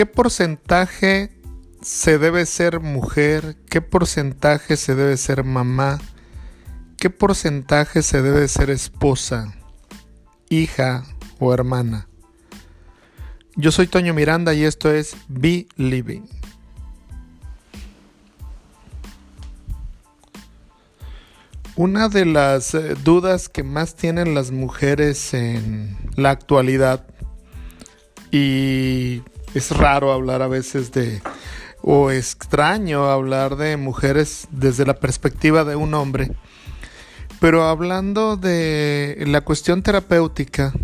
¿qué porcentaje se debe ser mujer? ¿Qué porcentaje se debe ser mamá? ¿Qué porcentaje se debe ser esposa, hija o hermana? Yo soy Toño Miranda y esto es Be Living. Una de las eh, dudas que más tienen las mujeres en la actualidad y es raro hablar a veces de o extraño hablar de mujeres desde la perspectiva de un hombre. Pero hablando de la cuestión terapéutica,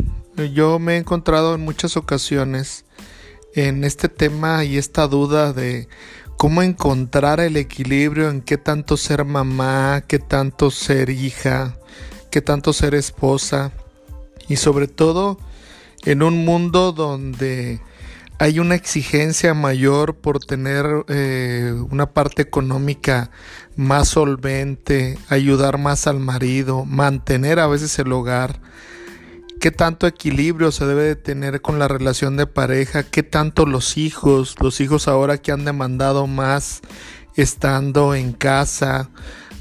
yo me he encontrado en muchas ocasiones en este tema y esta duda de cómo encontrar el equilibrio en qué tanto ser mamá, qué tanto ser hija, qué tanto ser esposa y sobre todo en un mundo donde hay una exigencia mayor por tener eh, una parte económica más solvente, ayudar más al marido, mantener a veces el hogar, qué tanto equilibrio se debe de tener con la relación de pareja, qué tanto los hijos, los hijos ahora que han demandado más estando en casa,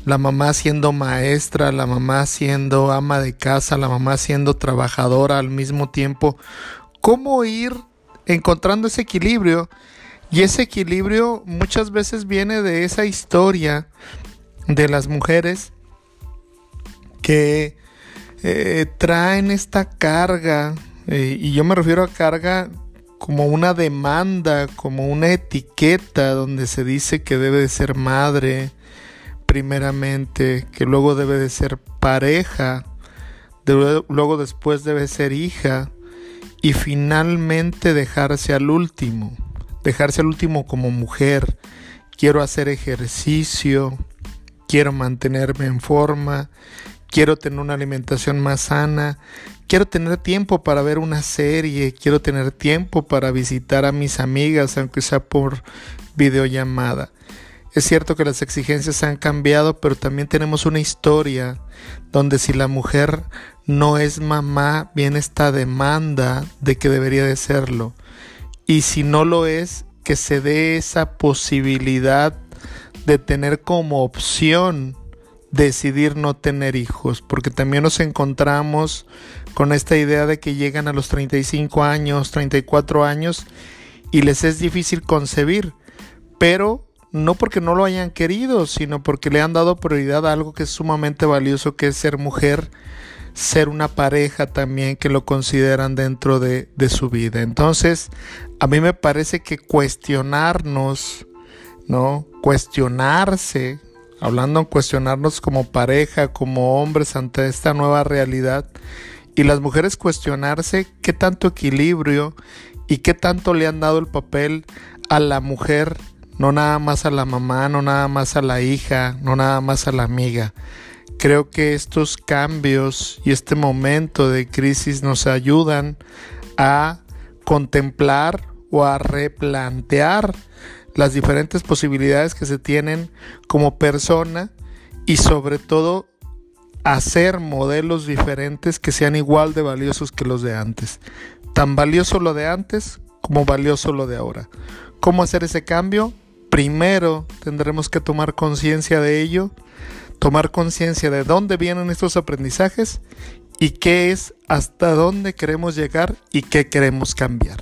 la mamá siendo maestra, la mamá siendo ama de casa, la mamá siendo trabajadora al mismo tiempo, cómo ir encontrando ese equilibrio. Y ese equilibrio muchas veces viene de esa historia de las mujeres que eh, traen esta carga, eh, y yo me refiero a carga como una demanda, como una etiqueta donde se dice que debe de ser madre primeramente, que luego debe de ser pareja, luego después debe ser hija y finalmente dejarse al último, dejarse al último como mujer. Quiero hacer ejercicio, quiero mantenerme en forma, quiero tener una alimentación más sana, quiero tener tiempo para ver una serie, quiero tener tiempo para visitar a mis amigas, aunque sea por videollamada. Es cierto que las exigencias han cambiado, pero también tenemos una historia donde si la mujer no es mamá, viene esta demanda de que debería de serlo. Y si no lo es, que se dé esa posibilidad de tener como opción decidir no tener hijos, porque también nos encontramos con esta idea de que llegan a los 35 años, 34 años y les es difícil concebir, pero no porque no lo hayan querido, sino porque le han dado prioridad a algo que es sumamente valioso, que es ser mujer, ser una pareja también que lo consideran dentro de, su vida. Entonces, a mí me parece que cuestionarnos, ¿no? Cuestionarse, hablando en cuestionarnos como pareja, como hombres ante esta nueva realidad, y las mujeres cuestionarse qué tanto equilibrio y qué tanto le han dado el papel a la mujer no nada más a la mamá, no nada más a la hija, no nada más a la amiga. Creo que estos cambios y este momento de crisis nos ayudan a contemplar o a replantear las diferentes posibilidades que se tienen como persona y sobre todo hacer modelos diferentes que sean igual de valiosos que los de antes. Tan valioso lo de antes como valioso lo de ahora. ¿Cómo hacer ese cambio? Primero tendremos que tomar conciencia de ello, tomar conciencia de dónde vienen estos aprendizajes y qué es hasta dónde queremos llegar y qué queremos cambiar.